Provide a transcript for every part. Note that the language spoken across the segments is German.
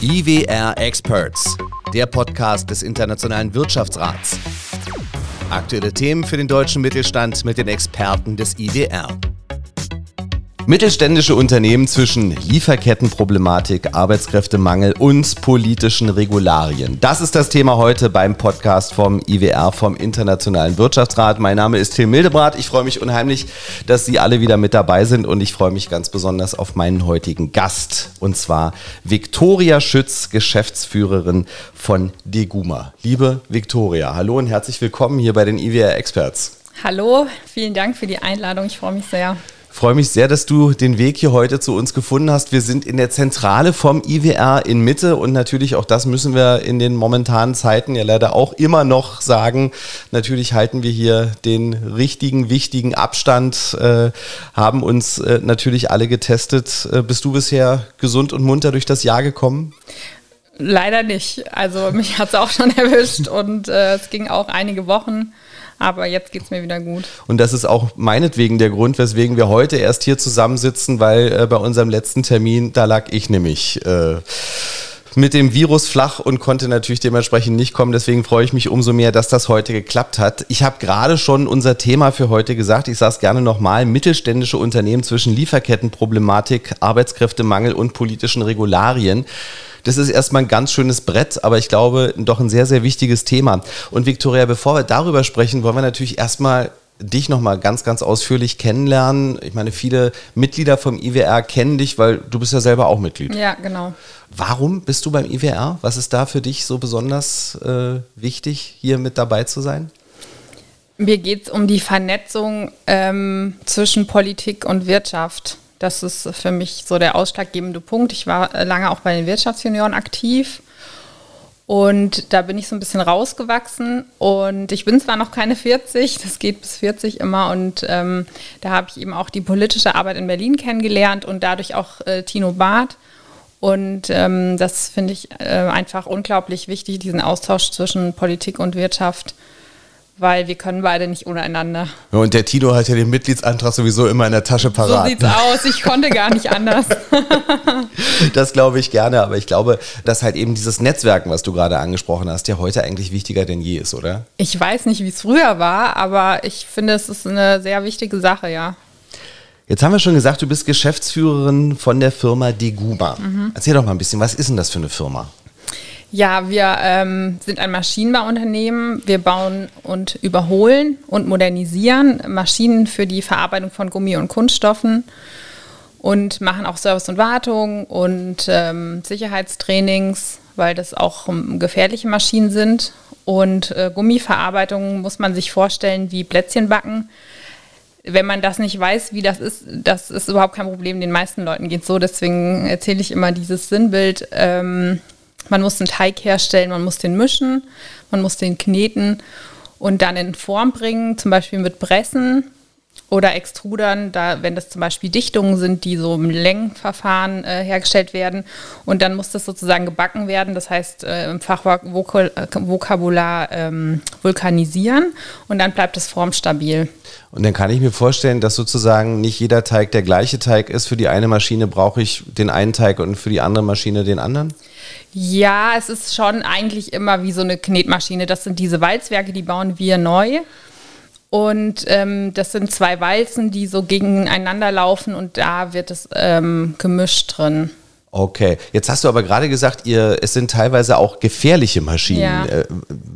IWR Experts, der Podcast des Internationalen Wirtschaftsrats. Aktuelle Themen für den deutschen Mittelstand mit den Experten des IWR. Mittelständische Unternehmen zwischen Lieferkettenproblematik, Arbeitskräftemangel und politischen Regularien. Das ist das Thema heute beim Podcast vom IWR, vom Internationalen Wirtschaftsrat. Mein Name ist Tim Mildebrat. Ich freue mich unheimlich, dass Sie alle wieder mit dabei sind und ich freue mich ganz besonders auf meinen heutigen Gast und zwar Viktoria Schütz, Geschäftsführerin von Deguma. Liebe Viktoria, hallo und herzlich willkommen hier bei den IWR Experts. Hallo, vielen Dank für die Einladung. Ich freue mich sehr freue mich sehr, dass du den Weg hier heute zu uns gefunden hast. Wir sind in der Zentrale vom IWR in Mitte und natürlich auch das müssen wir in den momentanen Zeiten ja leider auch immer noch sagen. Natürlich halten wir hier den richtigen, wichtigen Abstand, äh, haben uns äh, natürlich alle getestet. Äh, bist du bisher gesund und munter durch das Jahr gekommen? Leider nicht. Also mich hat es auch schon erwischt und äh, es ging auch einige Wochen. Aber jetzt geht es mir wieder gut. Und das ist auch meinetwegen der Grund, weswegen wir heute erst hier zusammensitzen, weil äh, bei unserem letzten Termin, da lag ich nämlich. Äh, mit dem Virus flach und konnte natürlich dementsprechend nicht kommen. Deswegen freue ich mich umso mehr, dass das heute geklappt hat. Ich habe gerade schon unser Thema für heute gesagt. Ich sage es gerne nochmal. Mittelständische Unternehmen zwischen Lieferkettenproblematik, Arbeitskräftemangel und politischen Regularien. Das ist erstmal ein ganz schönes Brett, aber ich glaube, doch ein sehr, sehr wichtiges Thema. Und Viktoria, bevor wir darüber sprechen, wollen wir natürlich erstmal dich nochmal ganz, ganz ausführlich kennenlernen. Ich meine, viele Mitglieder vom IWR kennen dich, weil du bist ja selber auch Mitglied. Ja, genau. Warum bist du beim IWR? Was ist da für dich so besonders äh, wichtig, hier mit dabei zu sein? Mir geht es um die Vernetzung ähm, zwischen Politik und Wirtschaft. Das ist für mich so der ausschlaggebende Punkt. Ich war lange auch bei den Wirtschaftsjunioren aktiv und da bin ich so ein bisschen rausgewachsen. Und ich bin zwar noch keine 40, das geht bis 40 immer. Und ähm, da habe ich eben auch die politische Arbeit in Berlin kennengelernt und dadurch auch äh, Tino Barth. Und ähm, das finde ich äh, einfach unglaublich wichtig, diesen Austausch zwischen Politik und Wirtschaft weil wir können beide nicht ohne einander. und der Tino hat ja den Mitgliedsantrag sowieso immer in der Tasche parat. So sieht's aus. Ich konnte gar nicht anders. das glaube ich gerne, aber ich glaube, dass halt eben dieses Netzwerken, was du gerade angesprochen hast, ja heute eigentlich wichtiger denn je ist, oder? Ich weiß nicht, wie es früher war, aber ich finde, es ist eine sehr wichtige Sache, ja. Jetzt haben wir schon gesagt, du bist Geschäftsführerin von der Firma Deguma. Mhm. Erzähl doch mal ein bisschen, was ist denn das für eine Firma? Ja, wir ähm, sind ein Maschinenbauunternehmen. Wir bauen und überholen und modernisieren Maschinen für die Verarbeitung von Gummi und Kunststoffen und machen auch Service und Wartung und ähm, Sicherheitstrainings, weil das auch ähm, gefährliche Maschinen sind. Und äh, Gummiverarbeitung muss man sich vorstellen wie Plätzchen backen. Wenn man das nicht weiß, wie das ist, das ist überhaupt kein Problem. Den meisten Leuten geht so. Deswegen erzähle ich immer dieses Sinnbild. Ähm, man muss einen Teig herstellen, man muss den mischen, man muss den kneten und dann in Form bringen, zum Beispiel mit Pressen oder Extrudern, da, wenn das zum Beispiel Dichtungen sind, die so im Längenverfahren äh, hergestellt werden. Und dann muss das sozusagen gebacken werden, das heißt äh, im Fachvokabular äh, ähm, vulkanisieren und dann bleibt es formstabil. Und dann kann ich mir vorstellen, dass sozusagen nicht jeder Teig der gleiche Teig ist. Für die eine Maschine brauche ich den einen Teig und für die andere Maschine den anderen? Ja, es ist schon eigentlich immer wie so eine Knetmaschine. Das sind diese Walzwerke, die bauen wir neu. Und ähm, das sind zwei Walzen, die so gegeneinander laufen und da wird es ähm, gemischt drin. Okay, jetzt hast du aber gerade gesagt, ihr, es sind teilweise auch gefährliche Maschinen. Ja. Äh,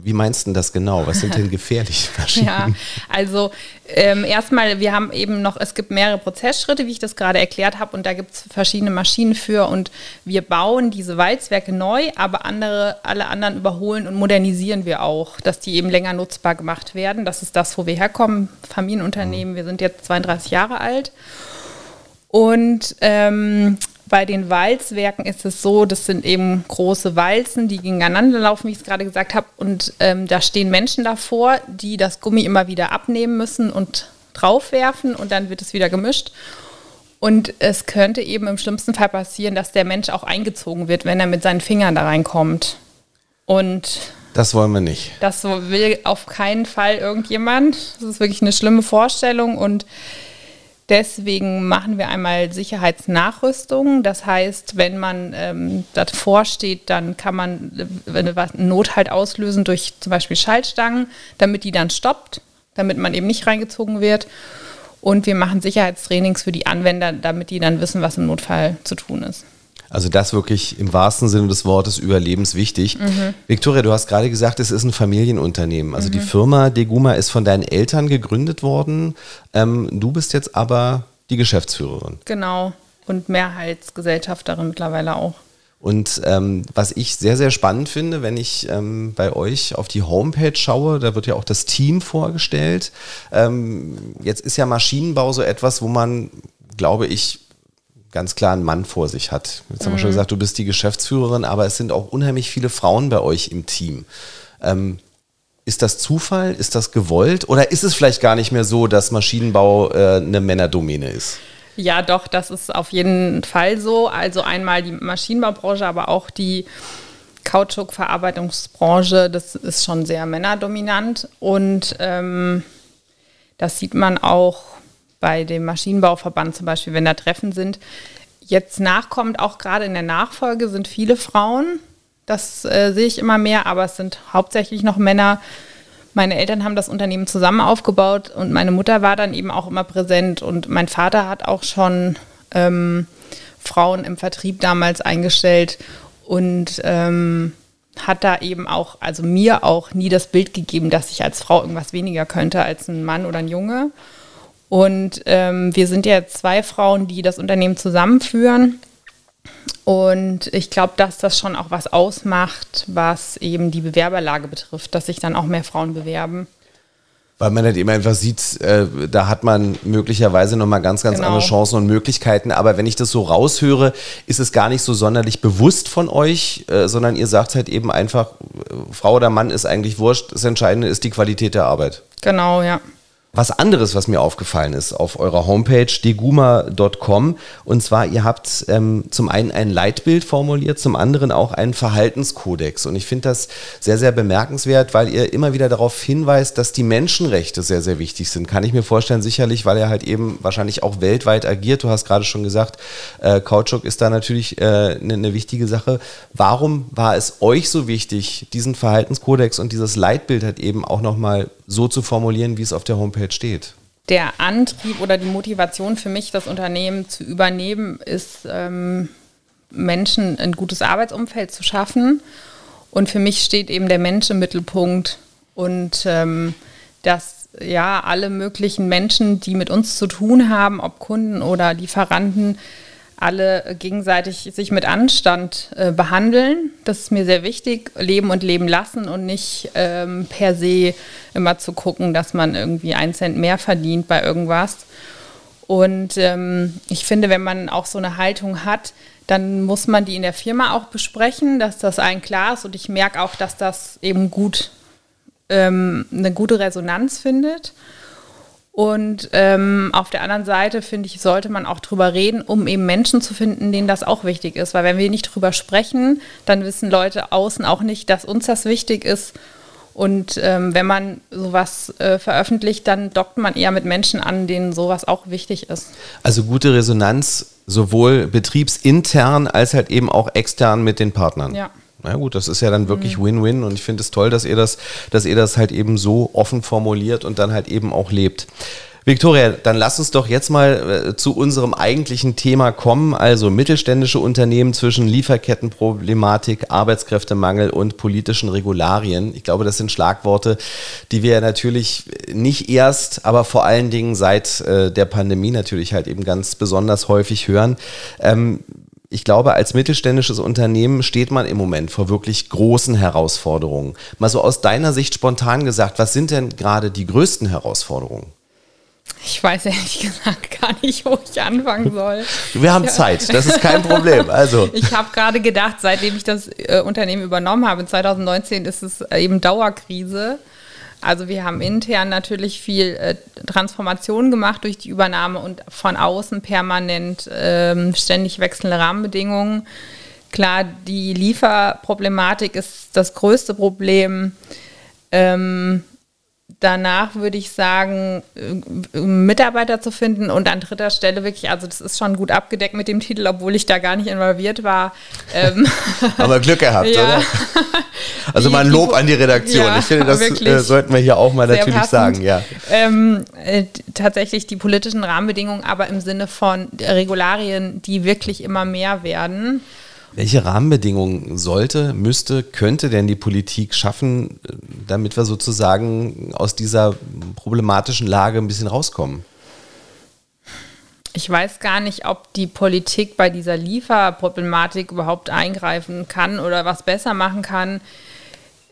wie meinst du das genau? Was sind denn gefährliche Maschinen? Ja, also ähm, erstmal, wir haben eben noch, es gibt mehrere Prozessschritte, wie ich das gerade erklärt habe, und da gibt es verschiedene Maschinen für und wir bauen diese Walzwerke neu, aber andere, alle anderen überholen und modernisieren wir auch, dass die eben länger nutzbar gemacht werden. Das ist das, wo wir herkommen, Familienunternehmen. Mhm. Wir sind jetzt 32 Jahre alt. Und ähm, bei den Walzwerken ist es so, das sind eben große Walzen, die gegeneinander laufen, wie ich es gerade gesagt habe. Und ähm, da stehen Menschen davor, die das Gummi immer wieder abnehmen müssen und draufwerfen und dann wird es wieder gemischt. Und es könnte eben im schlimmsten Fall passieren, dass der Mensch auch eingezogen wird, wenn er mit seinen Fingern da reinkommt. Und das wollen wir nicht. Das will auf keinen Fall irgendjemand. Das ist wirklich eine schlimme Vorstellung und Deswegen machen wir einmal Sicherheitsnachrüstung. Das heißt, wenn man ähm, davor steht, dann kann man eine Not halt auslösen durch zum Beispiel Schaltstangen, damit die dann stoppt, damit man eben nicht reingezogen wird. Und wir machen Sicherheitstrainings für die Anwender, damit die dann wissen, was im Notfall zu tun ist. Also das wirklich im wahrsten Sinne des Wortes überlebenswichtig. Mhm. Victoria, du hast gerade gesagt, es ist ein Familienunternehmen. Also mhm. die Firma Deguma ist von deinen Eltern gegründet worden. Ähm, du bist jetzt aber die Geschäftsführerin. Genau. Und Mehrheitsgesellschafterin mittlerweile auch. Und ähm, was ich sehr, sehr spannend finde, wenn ich ähm, bei euch auf die Homepage schaue, da wird ja auch das Team vorgestellt. Ähm, jetzt ist ja Maschinenbau so etwas, wo man, glaube ich, ganz klar einen Mann vor sich hat. Jetzt haben wir schon mhm. gesagt, du bist die Geschäftsführerin, aber es sind auch unheimlich viele Frauen bei euch im Team. Ähm, ist das Zufall? Ist das gewollt? Oder ist es vielleicht gar nicht mehr so, dass Maschinenbau äh, eine Männerdomäne ist? Ja, doch, das ist auf jeden Fall so. Also einmal die Maschinenbaubranche, aber auch die Kautschukverarbeitungsbranche, das ist schon sehr männerdominant. Und ähm, das sieht man auch bei dem Maschinenbauverband zum Beispiel, wenn da Treffen sind. Jetzt nachkommt, auch gerade in der Nachfolge sind viele Frauen. Das äh, sehe ich immer mehr, aber es sind hauptsächlich noch Männer. Meine Eltern haben das Unternehmen zusammen aufgebaut und meine Mutter war dann eben auch immer präsent und mein Vater hat auch schon ähm, Frauen im Vertrieb damals eingestellt und ähm, hat da eben auch, also mir auch nie das Bild gegeben, dass ich als Frau irgendwas weniger könnte als ein Mann oder ein Junge. Und ähm, wir sind ja zwei Frauen, die das Unternehmen zusammenführen. Und ich glaube, dass das schon auch was ausmacht, was eben die Bewerberlage betrifft, dass sich dann auch mehr Frauen bewerben. Weil man halt eben einfach sieht, äh, da hat man möglicherweise nochmal ganz, ganz genau. andere Chancen und Möglichkeiten. Aber wenn ich das so raushöre, ist es gar nicht so sonderlich bewusst von euch, äh, sondern ihr sagt halt eben einfach, äh, Frau oder Mann ist eigentlich wurscht. Das Entscheidende ist die Qualität der Arbeit. Genau, ja. Was anderes, was mir aufgefallen ist auf eurer Homepage deguma.com und zwar ihr habt ähm, zum einen ein Leitbild formuliert, zum anderen auch einen Verhaltenskodex und ich finde das sehr, sehr bemerkenswert, weil ihr immer wieder darauf hinweist, dass die Menschenrechte sehr, sehr wichtig sind. Kann ich mir vorstellen, sicherlich, weil ihr halt eben wahrscheinlich auch weltweit agiert. Du hast gerade schon gesagt, äh, Kautschuk ist da natürlich eine äh, ne, ne wichtige Sache. Warum war es euch so wichtig, diesen Verhaltenskodex und dieses Leitbild halt eben auch nochmal so zu formulieren, wie es auf der Homepage steht? Der Antrieb oder die Motivation für mich, das Unternehmen zu übernehmen, ist, ähm, Menschen ein gutes Arbeitsumfeld zu schaffen. Und für mich steht eben der Mensch im Mittelpunkt und ähm, dass ja alle möglichen Menschen, die mit uns zu tun haben, ob Kunden oder Lieferanten, alle gegenseitig sich mit Anstand äh, behandeln. Das ist mir sehr wichtig. Leben und leben lassen und nicht ähm, per se immer zu gucken, dass man irgendwie einen Cent mehr verdient bei irgendwas. Und ähm, ich finde, wenn man auch so eine Haltung hat, dann muss man die in der Firma auch besprechen, dass das allen klar ist. Und ich merke auch, dass das eben gut ähm, eine gute Resonanz findet. Und ähm, auf der anderen Seite, finde ich, sollte man auch drüber reden, um eben Menschen zu finden, denen das auch wichtig ist. Weil wenn wir nicht drüber sprechen, dann wissen Leute außen auch nicht, dass uns das wichtig ist. Und ähm, wenn man sowas äh, veröffentlicht, dann dockt man eher mit Menschen an, denen sowas auch wichtig ist. Also gute Resonanz sowohl betriebsintern als halt eben auch extern mit den Partnern. Ja. Na gut, das ist ja dann wirklich mhm. Win-Win mhm. und ich finde es toll, dass ihr das, dass ihr das halt eben so offen formuliert und dann halt eben auch lebt. Victoria, dann lass uns doch jetzt mal äh, zu unserem eigentlichen Thema kommen, also mittelständische Unternehmen zwischen Lieferkettenproblematik, Arbeitskräftemangel und politischen Regularien. Ich glaube, das sind Schlagworte, die wir natürlich nicht erst, aber vor allen Dingen seit äh, der Pandemie natürlich halt eben ganz besonders häufig hören. Ich glaube, als mittelständisches Unternehmen steht man im Moment vor wirklich großen Herausforderungen. Mal so aus deiner Sicht spontan gesagt, was sind denn gerade die größten Herausforderungen? Ich weiß ehrlich gesagt gar nicht, wo ich anfangen soll. Wir haben Zeit, das ist kein Problem. Also. Ich habe gerade gedacht, seitdem ich das äh, Unternehmen übernommen habe, 2019 ist es eben Dauerkrise. Also wir haben intern natürlich viel äh, Transformation gemacht durch die Übernahme und von außen permanent ähm, ständig wechselnde Rahmenbedingungen. Klar, die Lieferproblematik ist das größte Problem. Ähm, danach würde ich sagen, äh, Mitarbeiter zu finden und an dritter Stelle wirklich, also das ist schon gut abgedeckt mit dem Titel, obwohl ich da gar nicht involviert war. Ähm Aber Glück gehabt, ja. oder? Also mal ein Lob an die Redaktion. Ja, ich finde, das äh, sollten wir hier auch mal natürlich passend. sagen, ja. Ähm, äh, tatsächlich die politischen Rahmenbedingungen, aber im Sinne von Regularien, die wirklich immer mehr werden. Welche Rahmenbedingungen sollte, müsste, könnte denn die Politik schaffen, damit wir sozusagen aus dieser problematischen Lage ein bisschen rauskommen? Ich weiß gar nicht, ob die Politik bei dieser Lieferproblematik überhaupt eingreifen kann oder was besser machen kann.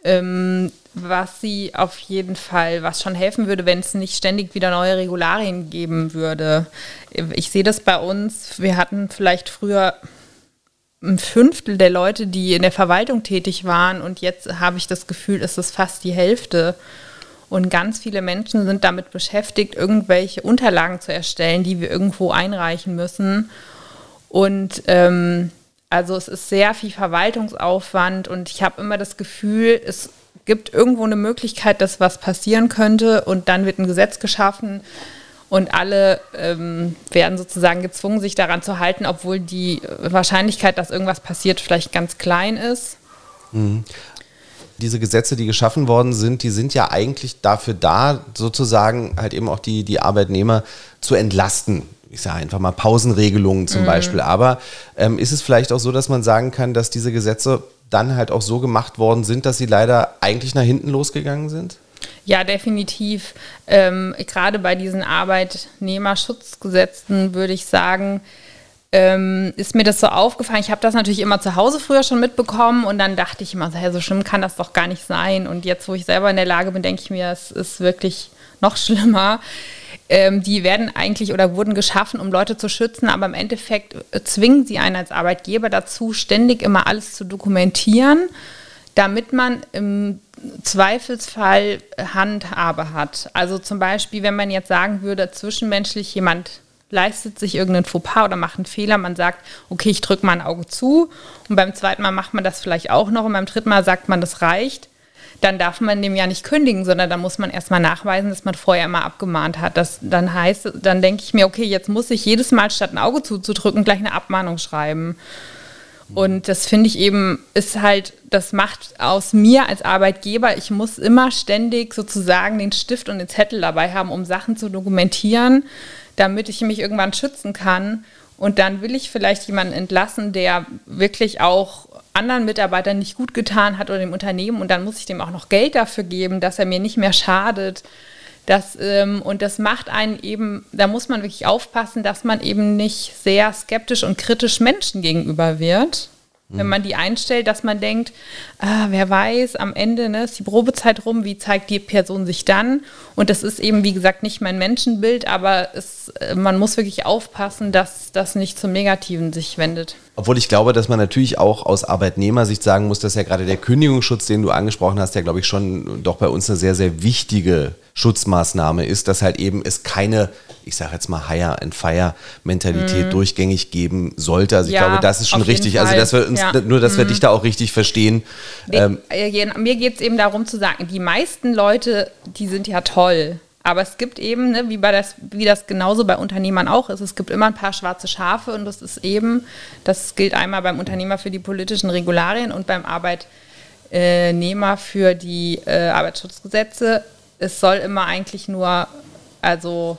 Ähm, was sie auf jeden Fall, was schon helfen würde, wenn es nicht ständig wieder neue Regularien geben würde. Ich sehe das bei uns. Wir hatten vielleicht früher ein Fünftel der Leute, die in der Verwaltung tätig waren und jetzt habe ich das Gefühl, ist es fast die Hälfte. Und ganz viele Menschen sind damit beschäftigt, irgendwelche Unterlagen zu erstellen, die wir irgendwo einreichen müssen. Und ähm, also es ist sehr viel Verwaltungsaufwand und ich habe immer das Gefühl, es gibt irgendwo eine Möglichkeit, dass was passieren könnte und dann wird ein Gesetz geschaffen, und alle ähm, werden sozusagen gezwungen, sich daran zu halten, obwohl die Wahrscheinlichkeit, dass irgendwas passiert, vielleicht ganz klein ist. Mhm. Diese Gesetze, die geschaffen worden sind, die sind ja eigentlich dafür da, sozusagen halt eben auch die, die Arbeitnehmer zu entlasten ich sage einfach mal Pausenregelungen zum mhm. Beispiel. Aber ähm, ist es vielleicht auch so, dass man sagen kann, dass diese Gesetze dann halt auch so gemacht worden sind, dass sie leider eigentlich nach hinten losgegangen sind? Ja, definitiv. Ähm, gerade bei diesen Arbeitnehmerschutzgesetzen würde ich sagen, ähm, ist mir das so aufgefallen. Ich habe das natürlich immer zu Hause früher schon mitbekommen und dann dachte ich immer, so, so schlimm kann das doch gar nicht sein. Und jetzt, wo ich selber in der Lage bin, denke ich mir, es ist wirklich noch schlimmer. Ähm, die werden eigentlich oder wurden geschaffen, um Leute zu schützen, aber im Endeffekt äh, zwingen sie einen als Arbeitgeber dazu, ständig immer alles zu dokumentieren, damit man im Zweifelsfall Handhabe hat. Also zum Beispiel, wenn man jetzt sagen würde, zwischenmenschlich jemand leistet sich irgendeinen Fauxpas oder macht einen Fehler, man sagt, okay, ich drücke mal ein Auge zu und beim zweiten Mal macht man das vielleicht auch noch und beim dritten Mal sagt man, das reicht, dann darf man dem ja nicht kündigen, sondern dann muss man erstmal nachweisen, dass man vorher immer abgemahnt hat. Das dann heißt, dann denke ich mir, okay, jetzt muss ich jedes Mal statt ein Auge zuzudrücken gleich eine Abmahnung schreiben. Und das finde ich eben, ist halt, das macht aus mir als Arbeitgeber, ich muss immer ständig sozusagen den Stift und den Zettel dabei haben, um Sachen zu dokumentieren, damit ich mich irgendwann schützen kann. Und dann will ich vielleicht jemanden entlassen, der wirklich auch anderen Mitarbeitern nicht gut getan hat oder dem Unternehmen. Und dann muss ich dem auch noch Geld dafür geben, dass er mir nicht mehr schadet. Das, ähm, und das macht einen eben, da muss man wirklich aufpassen, dass man eben nicht sehr skeptisch und kritisch Menschen gegenüber wird. Wenn man die einstellt, dass man denkt, ah, wer weiß, am Ende ne, ist die Probezeit rum, wie zeigt die Person sich dann? Und das ist eben, wie gesagt, nicht mein Menschenbild, aber es, äh, man muss wirklich aufpassen, dass das nicht zum Negativen sich wendet. Obwohl ich glaube, dass man natürlich auch aus Arbeitnehmersicht sagen muss, dass ja gerade der Kündigungsschutz, den du angesprochen hast, ja, glaube ich, schon doch bei uns eine sehr, sehr wichtige Schutzmaßnahme ist, dass halt eben es keine, ich sage jetzt mal Hire and Fire Mentalität mm. durchgängig geben sollte. Also ich ja, glaube, das ist schon richtig. Also dass wir uns ja. nur, dass mm. wir dich da auch richtig verstehen. Ähm, mir geht es eben darum zu sagen, die meisten Leute, die sind ja toll. Aber es gibt eben, ne, wie, bei das, wie das genauso bei Unternehmern auch ist, es gibt immer ein paar schwarze Schafe und das ist eben, das gilt einmal beim Unternehmer für die politischen Regularien und beim Arbeitnehmer für die äh, Arbeitsschutzgesetze. Es soll immer eigentlich nur, also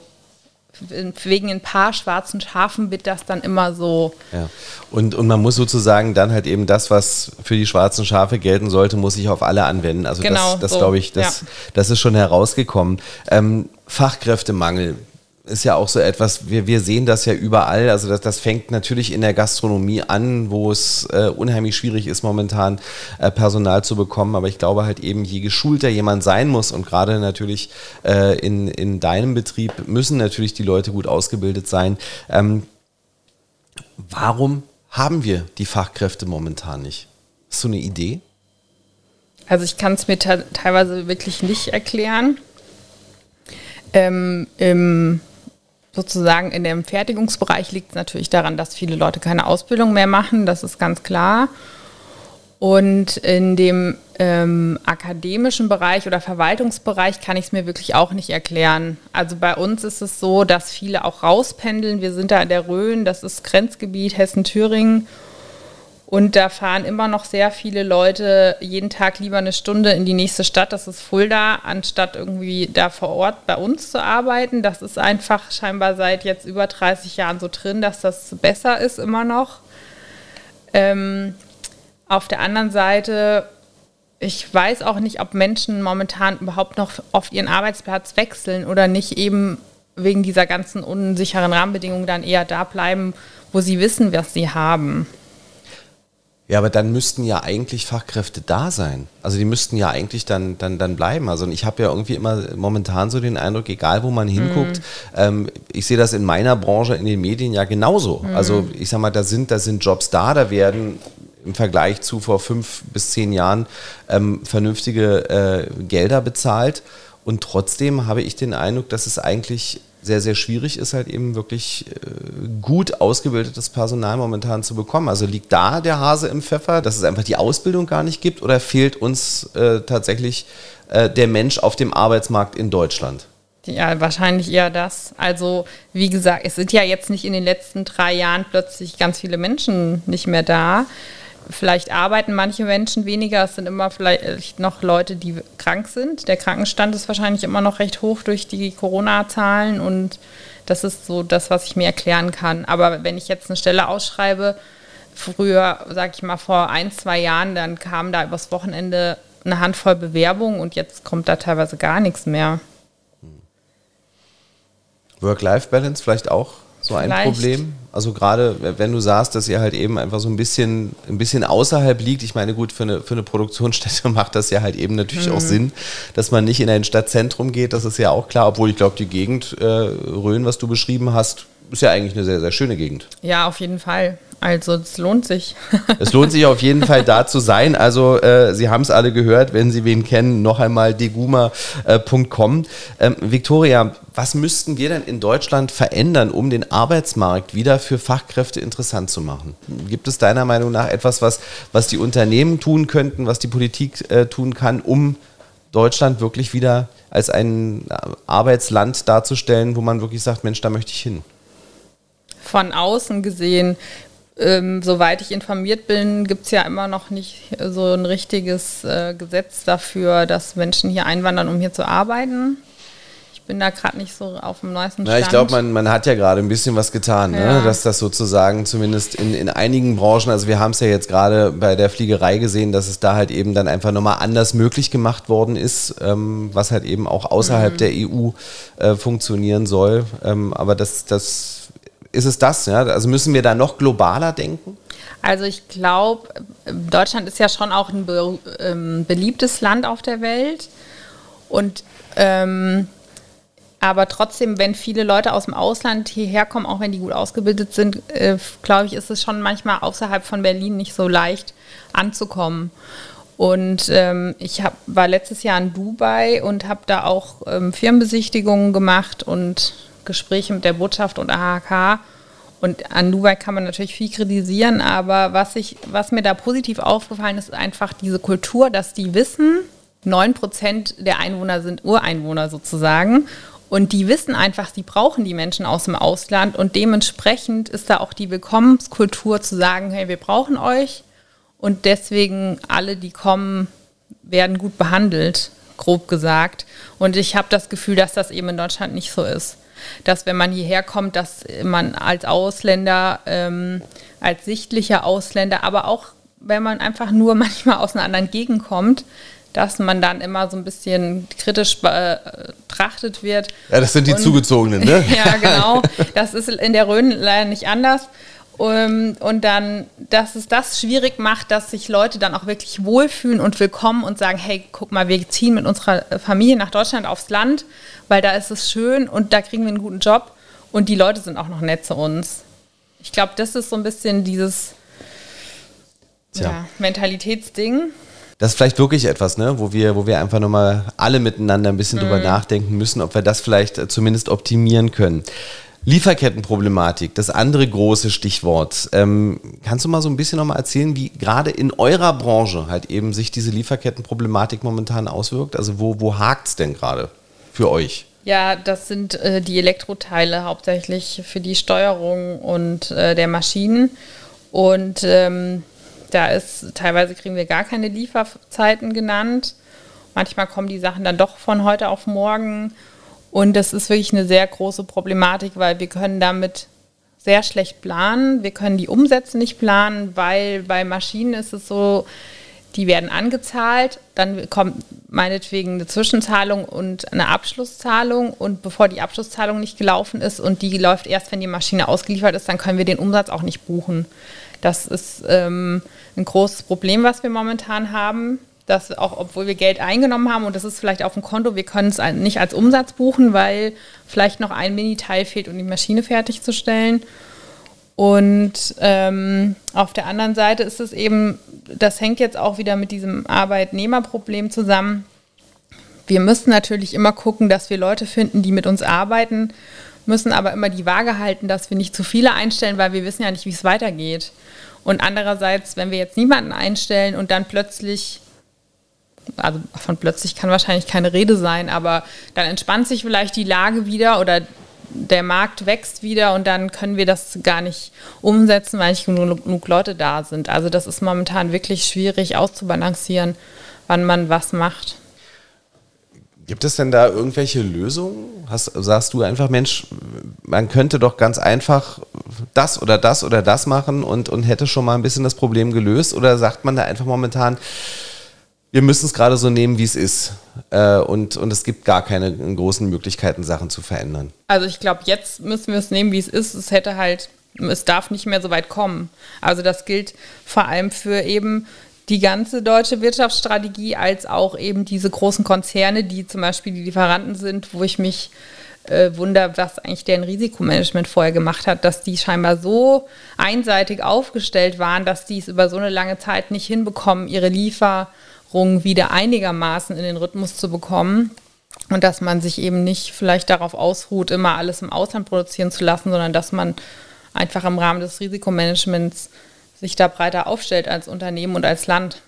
wegen ein paar schwarzen Schafen wird das dann immer so. Ja. Und, und man muss sozusagen dann halt eben das, was für die schwarzen Schafe gelten sollte, muss sich auf alle anwenden. Also genau, das, das so. glaube ich, das, ja. das ist schon herausgekommen. Ähm, Fachkräftemangel ist ja auch so etwas, wir, wir sehen das ja überall. Also das, das fängt natürlich in der Gastronomie an, wo es äh, unheimlich schwierig ist, momentan äh, Personal zu bekommen. Aber ich glaube halt eben, je geschulter jemand sein muss und gerade natürlich äh, in, in deinem Betrieb müssen natürlich die Leute gut ausgebildet sein. Ähm, warum haben wir die Fachkräfte momentan nicht? Hast du eine Idee? Also ich kann es mir teilweise wirklich nicht erklären. Ähm, Im sozusagen in dem Fertigungsbereich liegt es natürlich daran, dass viele Leute keine Ausbildung mehr machen, das ist ganz klar. Und in dem ähm, akademischen Bereich oder Verwaltungsbereich kann ich es mir wirklich auch nicht erklären. Also bei uns ist es so, dass viele auch rauspendeln. Wir sind da in der Rhön, das ist Grenzgebiet Hessen-Thüringen. Und da fahren immer noch sehr viele Leute jeden Tag lieber eine Stunde in die nächste Stadt, das ist Fulda, anstatt irgendwie da vor Ort bei uns zu arbeiten. Das ist einfach scheinbar seit jetzt über 30 Jahren so drin, dass das besser ist immer noch. Ähm, auf der anderen Seite, ich weiß auch nicht, ob Menschen momentan überhaupt noch auf ihren Arbeitsplatz wechseln oder nicht eben wegen dieser ganzen unsicheren Rahmenbedingungen dann eher da bleiben, wo sie wissen, was sie haben. Ja, aber dann müssten ja eigentlich Fachkräfte da sein. Also die müssten ja eigentlich dann, dann, dann bleiben. Also ich habe ja irgendwie immer momentan so den Eindruck, egal wo man hinguckt, mm. ähm, ich sehe das in meiner Branche, in den Medien ja genauso. Mm. Also ich sag mal, da sind, da sind Jobs da, da werden im Vergleich zu vor fünf bis zehn Jahren ähm, vernünftige äh, Gelder bezahlt. Und trotzdem habe ich den Eindruck, dass es eigentlich sehr, sehr schwierig ist, halt eben wirklich äh, gut ausgebildetes Personal momentan zu bekommen. Also liegt da der Hase im Pfeffer, dass es einfach die Ausbildung gar nicht gibt oder fehlt uns äh, tatsächlich äh, der Mensch auf dem Arbeitsmarkt in Deutschland? Ja, wahrscheinlich eher das. Also, wie gesagt, es sind ja jetzt nicht in den letzten drei Jahren plötzlich ganz viele Menschen nicht mehr da vielleicht arbeiten manche Menschen weniger. Es sind immer vielleicht noch Leute, die krank sind. Der Krankenstand ist wahrscheinlich immer noch recht hoch durch die Corona-Zahlen und das ist so das, was ich mir erklären kann. Aber wenn ich jetzt eine Stelle ausschreibe, früher, sag ich mal, vor ein, zwei Jahren, dann kam da übers Wochenende eine Handvoll Bewerbungen und jetzt kommt da teilweise gar nichts mehr. Work-Life-Balance vielleicht auch so ein Vielleicht. Problem? Also gerade wenn du sagst, dass ihr halt eben einfach so ein bisschen, ein bisschen außerhalb liegt. Ich meine, gut, für eine, für eine Produktionsstätte macht das ja halt eben natürlich mhm. auch Sinn, dass man nicht in ein Stadtzentrum geht. Das ist ja auch klar, obwohl ich glaube, die Gegend äh, Rhön, was du beschrieben hast, ist ja eigentlich eine sehr, sehr schöne Gegend. Ja, auf jeden Fall. Also es lohnt sich. es lohnt sich auf jeden Fall da zu sein. Also äh, Sie haben es alle gehört, wenn Sie wen kennen, noch einmal deguma.com. Ähm, Victoria, was müssten wir denn in Deutschland verändern, um den Arbeitsmarkt wieder für Fachkräfte interessant zu machen? Gibt es deiner Meinung nach etwas, was, was die Unternehmen tun könnten, was die Politik äh, tun kann, um Deutschland wirklich wieder als ein Arbeitsland darzustellen, wo man wirklich sagt, Mensch, da möchte ich hin? Von außen gesehen ähm, soweit ich informiert bin, gibt es ja immer noch nicht so ein richtiges äh, Gesetz dafür, dass Menschen hier einwandern, um hier zu arbeiten. Ich bin da gerade nicht so auf dem neuesten Stand. Na, ich glaube, man, man hat ja gerade ein bisschen was getan, ne? ja. ne? dass das sozusagen zumindest in, in einigen Branchen, also wir haben es ja jetzt gerade bei der Fliegerei gesehen, dass es da halt eben dann einfach nochmal anders möglich gemacht worden ist, ähm, was halt eben auch außerhalb mhm. der EU äh, funktionieren soll. Ähm, aber das, das ist es das? Ja? Also müssen wir da noch globaler denken? Also ich glaube, Deutschland ist ja schon auch ein be ähm, beliebtes Land auf der Welt. Und ähm, aber trotzdem, wenn viele Leute aus dem Ausland hierher kommen, auch wenn die gut ausgebildet sind, äh, glaube ich, ist es schon manchmal außerhalb von Berlin nicht so leicht anzukommen. Und ähm, ich hab, war letztes Jahr in Dubai und habe da auch ähm, Firmenbesichtigungen gemacht und Gespräche mit der Botschaft und AHK. Und an Dubai kann man natürlich viel kritisieren, aber was, ich, was mir da positiv aufgefallen ist, ist einfach diese Kultur, dass die wissen, 9% der Einwohner sind Ureinwohner sozusagen. Und die wissen einfach, sie brauchen die Menschen aus dem Ausland. Und dementsprechend ist da auch die Willkommenskultur zu sagen, hey, wir brauchen euch. Und deswegen alle, die kommen, werden gut behandelt, grob gesagt. Und ich habe das Gefühl, dass das eben in Deutschland nicht so ist dass wenn man hierher kommt, dass man als Ausländer, ähm, als sichtlicher Ausländer, aber auch wenn man einfach nur manchmal aus einer anderen Gegend kommt, dass man dann immer so ein bisschen kritisch betrachtet wird. Ja, das sind die Und, Zugezogenen, ne? ja, genau. Das ist in der Rhön leider nicht anders. Um, und dann, dass es das schwierig macht, dass sich Leute dann auch wirklich wohlfühlen und willkommen und sagen, hey, guck mal, wir ziehen mit unserer Familie nach Deutschland aufs Land, weil da ist es schön und da kriegen wir einen guten Job und die Leute sind auch noch nett zu uns. Ich glaube, das ist so ein bisschen dieses ja, Mentalitätsding. Das ist vielleicht wirklich etwas, ne, wo wir, wo wir einfach nochmal alle miteinander ein bisschen mhm. drüber nachdenken müssen, ob wir das vielleicht zumindest optimieren können. Lieferkettenproblematik, das andere große Stichwort. Ähm, kannst du mal so ein bisschen nochmal erzählen, wie gerade in eurer Branche halt eben sich diese Lieferkettenproblematik momentan auswirkt? Also wo, wo hakt es denn gerade für euch? Ja, das sind äh, die Elektroteile hauptsächlich für die Steuerung und äh, der Maschinen. Und ähm, da ist teilweise kriegen wir gar keine Lieferzeiten genannt. Manchmal kommen die Sachen dann doch von heute auf morgen. Und das ist wirklich eine sehr große Problematik, weil wir können damit sehr schlecht planen. Wir können die Umsätze nicht planen, weil bei Maschinen ist es so, die werden angezahlt, dann kommt meinetwegen eine Zwischenzahlung und eine Abschlusszahlung und bevor die Abschlusszahlung nicht gelaufen ist und die läuft erst, wenn die Maschine ausgeliefert ist, dann können wir den Umsatz auch nicht buchen. Das ist ähm, ein großes Problem, was wir momentan haben dass auch obwohl wir Geld eingenommen haben und das ist vielleicht auf dem Konto, wir können es nicht als Umsatz buchen, weil vielleicht noch ein Miniteil fehlt, um die Maschine fertigzustellen. Und ähm, auf der anderen Seite ist es eben, das hängt jetzt auch wieder mit diesem Arbeitnehmerproblem zusammen. Wir müssen natürlich immer gucken, dass wir Leute finden, die mit uns arbeiten, müssen aber immer die Waage halten, dass wir nicht zu viele einstellen, weil wir wissen ja nicht, wie es weitergeht. Und andererseits, wenn wir jetzt niemanden einstellen und dann plötzlich also von plötzlich kann wahrscheinlich keine Rede sein, aber dann entspannt sich vielleicht die Lage wieder oder der Markt wächst wieder und dann können wir das gar nicht umsetzen, weil nicht genug, Leute da sind. Also das ist momentan wirklich schwierig auszubalancieren, wann man was macht. Gibt es denn da irgendwelche Lösungen? Hast, sagst du einfach, Mensch, man könnte doch ganz einfach das oder das oder das machen und, und hätte schon mal ein bisschen das Problem gelöst? Oder sagt man da einfach momentan, wir müssen es gerade so nehmen, wie es ist. Äh, und, und es gibt gar keine großen Möglichkeiten, Sachen zu verändern. Also ich glaube, jetzt müssen wir es nehmen, wie es ist. Es hätte halt, es darf nicht mehr so weit kommen. Also das gilt vor allem für eben die ganze deutsche Wirtschaftsstrategie, als auch eben diese großen Konzerne, die zum Beispiel die Lieferanten sind, wo ich mich äh, wundere, was eigentlich deren Risikomanagement vorher gemacht hat, dass die scheinbar so einseitig aufgestellt waren, dass die es über so eine lange Zeit nicht hinbekommen, ihre Liefer- wieder einigermaßen in den Rhythmus zu bekommen. Und dass man sich eben nicht vielleicht darauf ausruht, immer alles im Ausland produzieren zu lassen, sondern dass man einfach im Rahmen des Risikomanagements sich da breiter aufstellt als Unternehmen und als Land.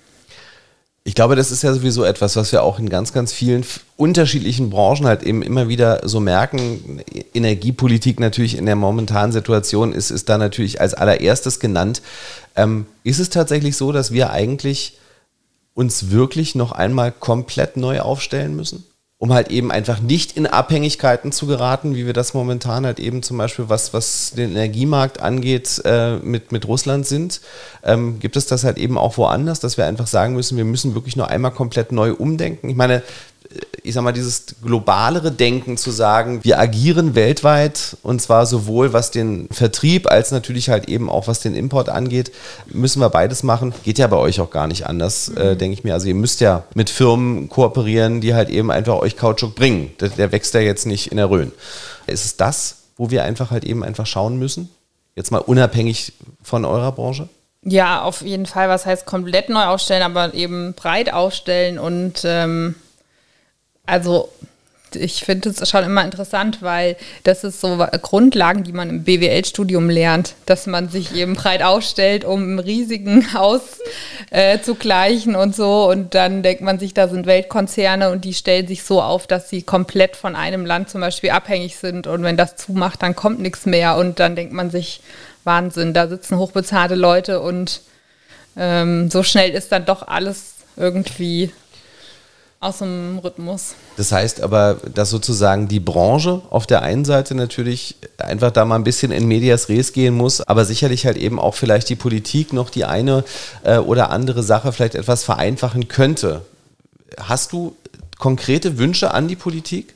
Ich glaube, das ist ja sowieso etwas, was wir auch in ganz, ganz vielen unterschiedlichen Branchen halt eben immer wieder so merken. Energiepolitik natürlich in der momentanen Situation ist, ist da natürlich als allererstes genannt. Ähm, ist es tatsächlich so, dass wir eigentlich uns wirklich noch einmal komplett neu aufstellen müssen? Um halt eben einfach nicht in Abhängigkeiten zu geraten, wie wir das momentan halt eben zum Beispiel, was, was den Energiemarkt angeht, äh, mit, mit Russland sind. Ähm, gibt es das halt eben auch woanders, dass wir einfach sagen müssen, wir müssen wirklich nur einmal komplett neu umdenken? Ich meine, ich sag mal, dieses globalere Denken zu sagen, wir agieren weltweit und zwar sowohl was den Vertrieb als natürlich halt eben auch was den Import angeht, müssen wir beides machen. Geht ja bei euch auch gar nicht anders, mhm. äh, denke ich mir. Also ihr müsst ja mit Firmen kooperieren, die halt eben einfach euch Kautschuk bringen. Der, der wächst ja jetzt nicht in der Rhön. Ist es das, wo wir einfach halt eben einfach schauen müssen? Jetzt mal unabhängig von eurer Branche? Ja, auf jeden Fall. Was heißt komplett neu aufstellen, aber eben breit aufstellen und ähm, also ich finde es schon immer interessant, weil das ist so Grundlagen, die man im BWL-Studium lernt, dass man sich eben breit aufstellt, um im riesigen Haus äh, zu gleichen und so. Und dann denkt man sich, da sind Weltkonzerne und die stellen sich so auf, dass sie komplett von einem Land zum Beispiel abhängig sind. Und wenn das zumacht, dann kommt nichts mehr. Und dann denkt man sich, Wahnsinn, da sitzen hochbezahlte Leute und ähm, so schnell ist dann doch alles irgendwie aus dem Rhythmus. Das heißt aber, dass sozusagen die Branche auf der einen Seite natürlich einfach da mal ein bisschen in Medias Res gehen muss, aber sicherlich halt eben auch vielleicht die Politik noch die eine äh, oder andere Sache vielleicht etwas vereinfachen könnte. Hast du konkrete Wünsche an die Politik?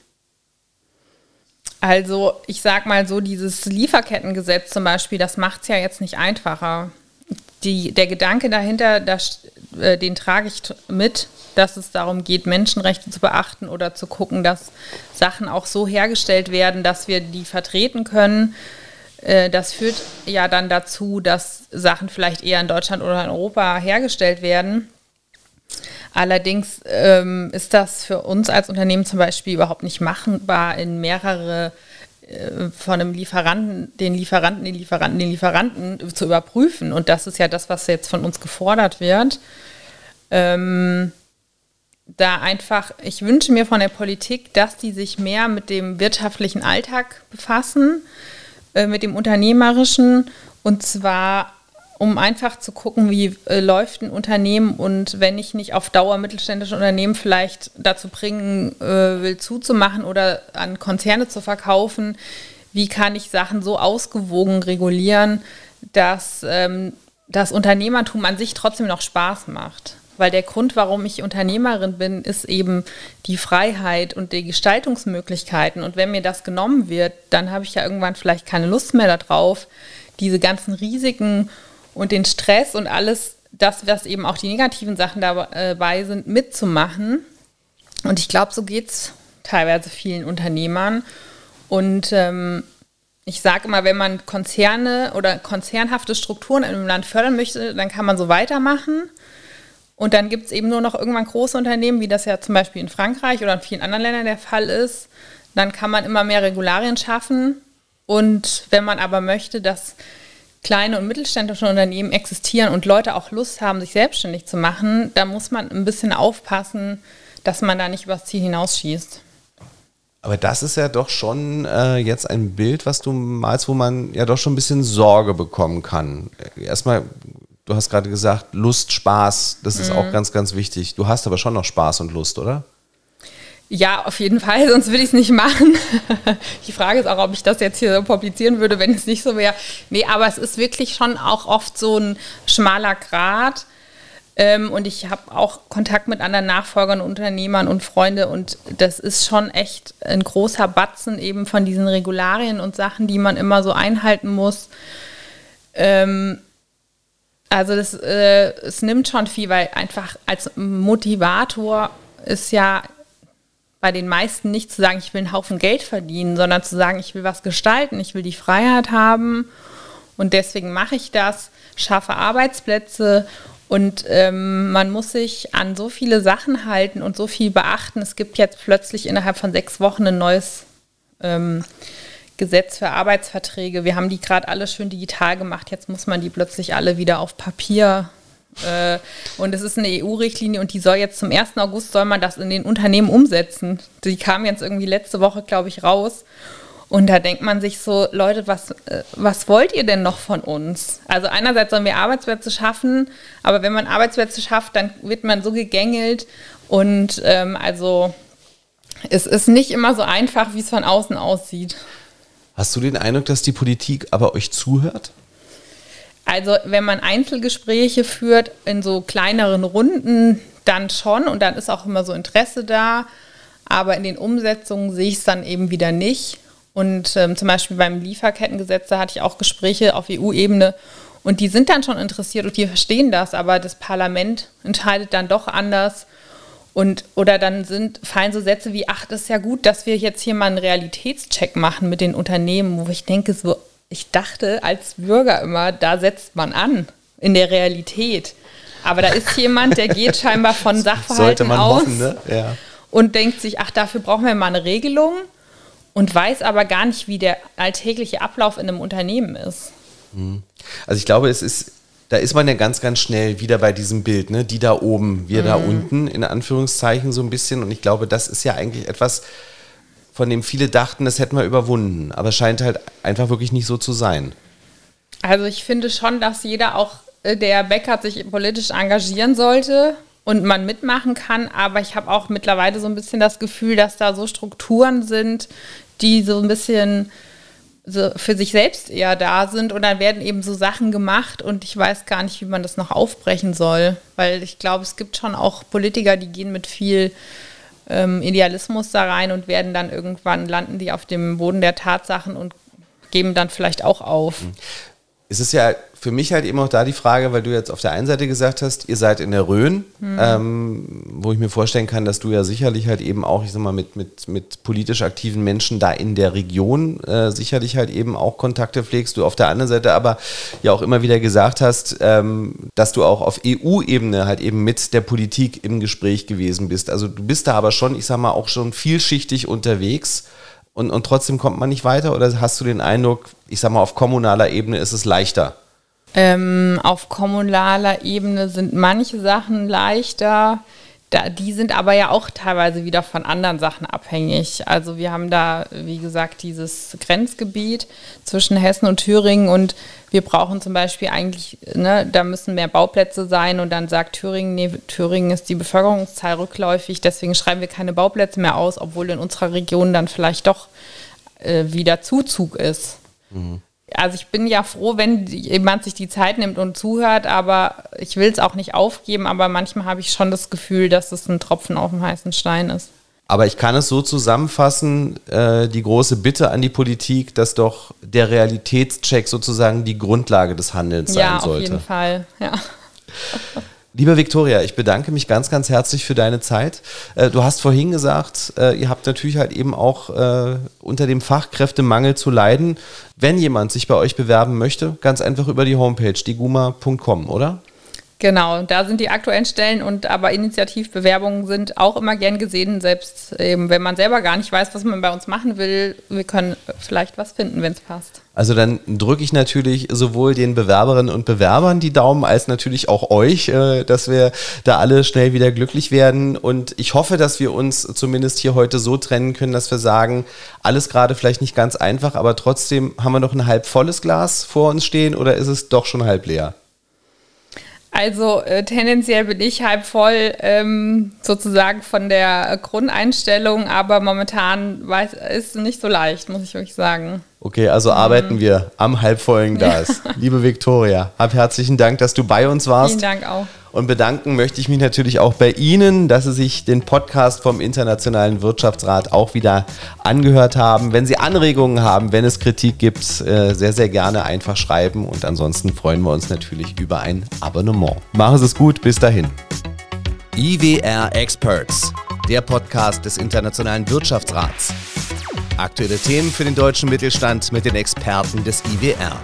Also ich sag mal so, dieses Lieferkettengesetz zum Beispiel, das macht es ja jetzt nicht einfacher. Die, der Gedanke dahinter, das, äh, den trage ich mit dass es darum geht, Menschenrechte zu beachten oder zu gucken, dass Sachen auch so hergestellt werden, dass wir die vertreten können. Äh, das führt ja dann dazu, dass Sachen vielleicht eher in Deutschland oder in Europa hergestellt werden. Allerdings ähm, ist das für uns als Unternehmen zum Beispiel überhaupt nicht machbar, in mehrere von einem Lieferanten, den Lieferanten, den Lieferanten, den Lieferanten zu überprüfen. Und das ist ja das, was jetzt von uns gefordert wird. Ähm, da einfach, ich wünsche mir von der Politik, dass die sich mehr mit dem wirtschaftlichen Alltag befassen, äh, mit dem unternehmerischen und zwar um einfach zu gucken, wie äh, läuft ein Unternehmen und wenn ich nicht auf Dauer mittelständische Unternehmen vielleicht dazu bringen äh, will, zuzumachen oder an Konzerne zu verkaufen, wie kann ich Sachen so ausgewogen regulieren, dass ähm, das Unternehmertum an sich trotzdem noch Spaß macht. Weil der Grund, warum ich Unternehmerin bin, ist eben die Freiheit und die Gestaltungsmöglichkeiten. Und wenn mir das genommen wird, dann habe ich ja irgendwann vielleicht keine Lust mehr darauf, diese ganzen Risiken und den Stress und alles, das, was eben auch die negativen Sachen dabei sind, mitzumachen. Und ich glaube, so geht es teilweise vielen Unternehmern. Und ähm, ich sage immer, wenn man Konzerne oder konzernhafte Strukturen in einem Land fördern möchte, dann kann man so weitermachen. Und dann gibt es eben nur noch irgendwann große Unternehmen, wie das ja zum Beispiel in Frankreich oder in vielen anderen Ländern der Fall ist. Dann kann man immer mehr Regularien schaffen. Und wenn man aber möchte, dass kleine und mittelständische Unternehmen existieren und Leute auch Lust haben, sich selbstständig zu machen, dann muss man ein bisschen aufpassen, dass man da nicht übers Ziel hinausschießt. Aber das ist ja doch schon äh, jetzt ein Bild, was du malst, wo man ja doch schon ein bisschen Sorge bekommen kann. Erstmal du hast gerade gesagt, Lust, Spaß, das ist mhm. auch ganz, ganz wichtig. Du hast aber schon noch Spaß und Lust, oder? Ja, auf jeden Fall, sonst würde ich es nicht machen. Die Frage ist auch, ob ich das jetzt hier so publizieren würde, wenn es nicht so wäre. Nee, aber es ist wirklich schon auch oft so ein schmaler Grat. Ähm, und ich habe auch Kontakt mit anderen Nachfolgern, Unternehmern und Freunde und das ist schon echt ein großer Batzen eben von diesen Regularien und Sachen, die man immer so einhalten muss. Ähm, also das, äh, es nimmt schon viel, weil einfach als Motivator ist ja bei den meisten nicht zu sagen, ich will einen Haufen Geld verdienen, sondern zu sagen, ich will was gestalten, ich will die Freiheit haben und deswegen mache ich das, schaffe Arbeitsplätze und ähm, man muss sich an so viele Sachen halten und so viel beachten. Es gibt jetzt plötzlich innerhalb von sechs Wochen ein neues ähm, Gesetz für Arbeitsverträge. Wir haben die gerade alle schön digital gemacht. Jetzt muss man die plötzlich alle wieder auf Papier. Äh, und es ist eine EU-Richtlinie und die soll jetzt zum 1. August soll man das in den Unternehmen umsetzen. Die kam jetzt irgendwie letzte Woche, glaube ich, raus. Und da denkt man sich so, Leute, was, äh, was wollt ihr denn noch von uns? Also einerseits sollen wir Arbeitsplätze schaffen, aber wenn man Arbeitsplätze schafft, dann wird man so gegängelt. Und ähm, also es ist nicht immer so einfach, wie es von außen aussieht. Hast du den Eindruck, dass die Politik aber euch zuhört? Also wenn man Einzelgespräche führt in so kleineren Runden, dann schon und dann ist auch immer so Interesse da. Aber in den Umsetzungen sehe ich es dann eben wieder nicht. Und ähm, zum Beispiel beim Lieferkettengesetz, da hatte ich auch Gespräche auf EU-Ebene und die sind dann schon interessiert und die verstehen das, aber das Parlament entscheidet dann doch anders. Und, oder dann sind, fallen so Sätze wie, ach, das ist ja gut, dass wir jetzt hier mal einen Realitätscheck machen mit den Unternehmen, wo ich denke, so, ich dachte als Bürger immer, da setzt man an in der Realität. Aber da ist jemand, der geht scheinbar von Sachverhalten aus hoffen, ne? ja. und denkt sich, ach, dafür brauchen wir mal eine Regelung und weiß aber gar nicht, wie der alltägliche Ablauf in einem Unternehmen ist. Mhm. Also ich glaube, es ist da ist man ja ganz, ganz schnell wieder bei diesem Bild, ne? Die da oben, wir mhm. da unten, in Anführungszeichen so ein bisschen. Und ich glaube, das ist ja eigentlich etwas, von dem viele dachten, das hätten wir überwunden. Aber es scheint halt einfach wirklich nicht so zu sein. Also ich finde schon, dass jeder auch, äh, der Bäcker sich politisch engagieren sollte und man mitmachen kann. Aber ich habe auch mittlerweile so ein bisschen das Gefühl, dass da so Strukturen sind, die so ein bisschen so für sich selbst eher da sind und dann werden eben so Sachen gemacht und ich weiß gar nicht, wie man das noch aufbrechen soll, weil ich glaube, es gibt schon auch Politiker, die gehen mit viel ähm, Idealismus da rein und werden dann irgendwann landen die auf dem Boden der Tatsachen und geben dann vielleicht auch auf. Es ist ja für mich halt eben auch da die Frage, weil du jetzt auf der einen Seite gesagt hast, ihr seid in der Rhön, mhm. ähm, wo ich mir vorstellen kann, dass du ja sicherlich halt eben auch, ich sag mal, mit, mit, mit politisch aktiven Menschen da in der Region äh, sicherlich halt eben auch Kontakte pflegst. Du auf der anderen Seite aber ja auch immer wieder gesagt hast, ähm, dass du auch auf EU-Ebene halt eben mit der Politik im Gespräch gewesen bist. Also du bist da aber schon, ich sag mal, auch schon vielschichtig unterwegs und, und trotzdem kommt man nicht weiter? Oder hast du den Eindruck, ich sag mal, auf kommunaler Ebene ist es leichter? Ähm, auf kommunaler Ebene sind manche Sachen leichter. Da, die sind aber ja auch teilweise wieder von anderen Sachen abhängig. Also wir haben da, wie gesagt, dieses Grenzgebiet zwischen Hessen und Thüringen und wir brauchen zum Beispiel eigentlich, ne, da müssen mehr Bauplätze sein und dann sagt Thüringen, nee, Thüringen ist die Bevölkerungszahl rückläufig, deswegen schreiben wir keine Bauplätze mehr aus, obwohl in unserer Region dann vielleicht doch äh, wieder Zuzug ist. Mhm also ich bin ja froh, wenn jemand sich die Zeit nimmt und zuhört, aber ich will es auch nicht aufgeben, aber manchmal habe ich schon das Gefühl, dass es ein Tropfen auf dem heißen Stein ist. Aber ich kann es so zusammenfassen, äh, die große Bitte an die Politik, dass doch der Realitätscheck sozusagen die Grundlage des Handelns ja, sein sollte. Ja, auf jeden Fall, ja. Liebe Viktoria, ich bedanke mich ganz, ganz herzlich für deine Zeit. Äh, du hast vorhin gesagt, äh, ihr habt natürlich halt eben auch äh, unter dem Fachkräftemangel zu leiden. Wenn jemand sich bei euch bewerben möchte, ganz einfach über die Homepage diguma.com, oder? Genau, da sind die aktuellen Stellen und aber Initiativbewerbungen sind auch immer gern gesehen, selbst eben, wenn man selber gar nicht weiß, was man bei uns machen will. Wir können vielleicht was finden, wenn es passt. Also dann drücke ich natürlich sowohl den Bewerberinnen und Bewerbern die Daumen, als natürlich auch euch, äh, dass wir da alle schnell wieder glücklich werden. Und ich hoffe, dass wir uns zumindest hier heute so trennen können, dass wir sagen, alles gerade vielleicht nicht ganz einfach, aber trotzdem haben wir noch ein halb volles Glas vor uns stehen oder ist es doch schon halb leer? Also äh, tendenziell bin ich halb voll ähm, sozusagen von der Grundeinstellung, aber momentan weiß, ist es nicht so leicht, muss ich wirklich sagen. Okay, also arbeiten mhm. wir am halbvollen Glas. Liebe Viktoria, hab herzlichen Dank, dass du bei uns warst. Vielen Dank auch. Und bedanken möchte ich mich natürlich auch bei Ihnen, dass Sie sich den Podcast vom Internationalen Wirtschaftsrat auch wieder angehört haben. Wenn Sie Anregungen haben, wenn es Kritik gibt, äh, sehr, sehr gerne einfach schreiben. Und ansonsten freuen wir uns natürlich über ein Abonnement. Machen Sie es gut, bis dahin. IWR Experts, der Podcast des Internationalen Wirtschaftsrats. Aktuelle Themen für den deutschen Mittelstand mit den Experten des IWR.